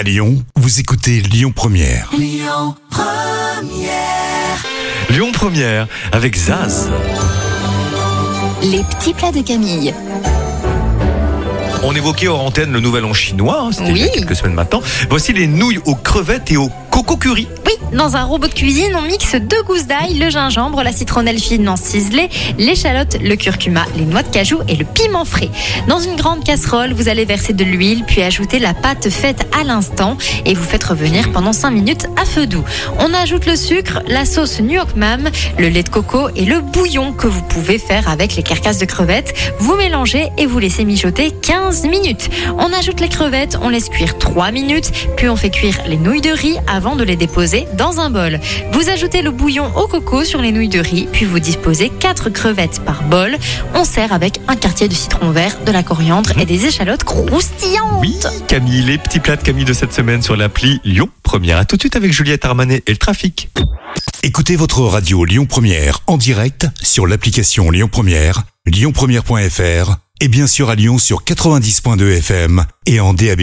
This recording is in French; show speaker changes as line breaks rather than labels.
À Lyon, vous écoutez Lyon Première.
Lyon Première avec Zaz.
Les petits plats de Camille.
On évoquait hors antenne le nouvel an chinois, hein, c'était il y a
Oui.
quelques semaines maintenant. Voici les nouilles aux crevettes et au coco curry.
Dans un robot de cuisine, on mixe deux gousses d'ail, le gingembre, la citronnelle fine en ciselée, l'échalote, le curcuma, les noix de cajou et le piment frais. Dans une grande casserole, vous allez verser de l'huile, puis ajouter la pâte faite à l'instant et vous faites revenir pendant 5 minutes à feu doux. On ajoute le sucre, la sauce York Mam, le lait de coco et le bouillon que vous pouvez faire avec les carcasses de crevettes. Vous mélangez et vous laissez mijoter 15 minutes. On ajoute les crevettes, on laisse cuire 3 minutes, puis on fait cuire les nouilles de riz avant de les déposer dans un bol. Vous ajoutez le bouillon au coco sur les nouilles de riz, puis vous disposez 4 crevettes par bol. On sert avec un quartier de citron vert, de la coriandre et des échalotes croustillantes.
Oui, Camille, les petits plats de Camille de cette semaine sur l'appli Lyon Première. À tout de suite avec Juliette Armanet et le trafic.
Écoutez votre radio Lyon Première en direct sur l'application Lyon Première, lyonpremière.fr et bien sûr à Lyon sur 90.2 FM et en DAB+.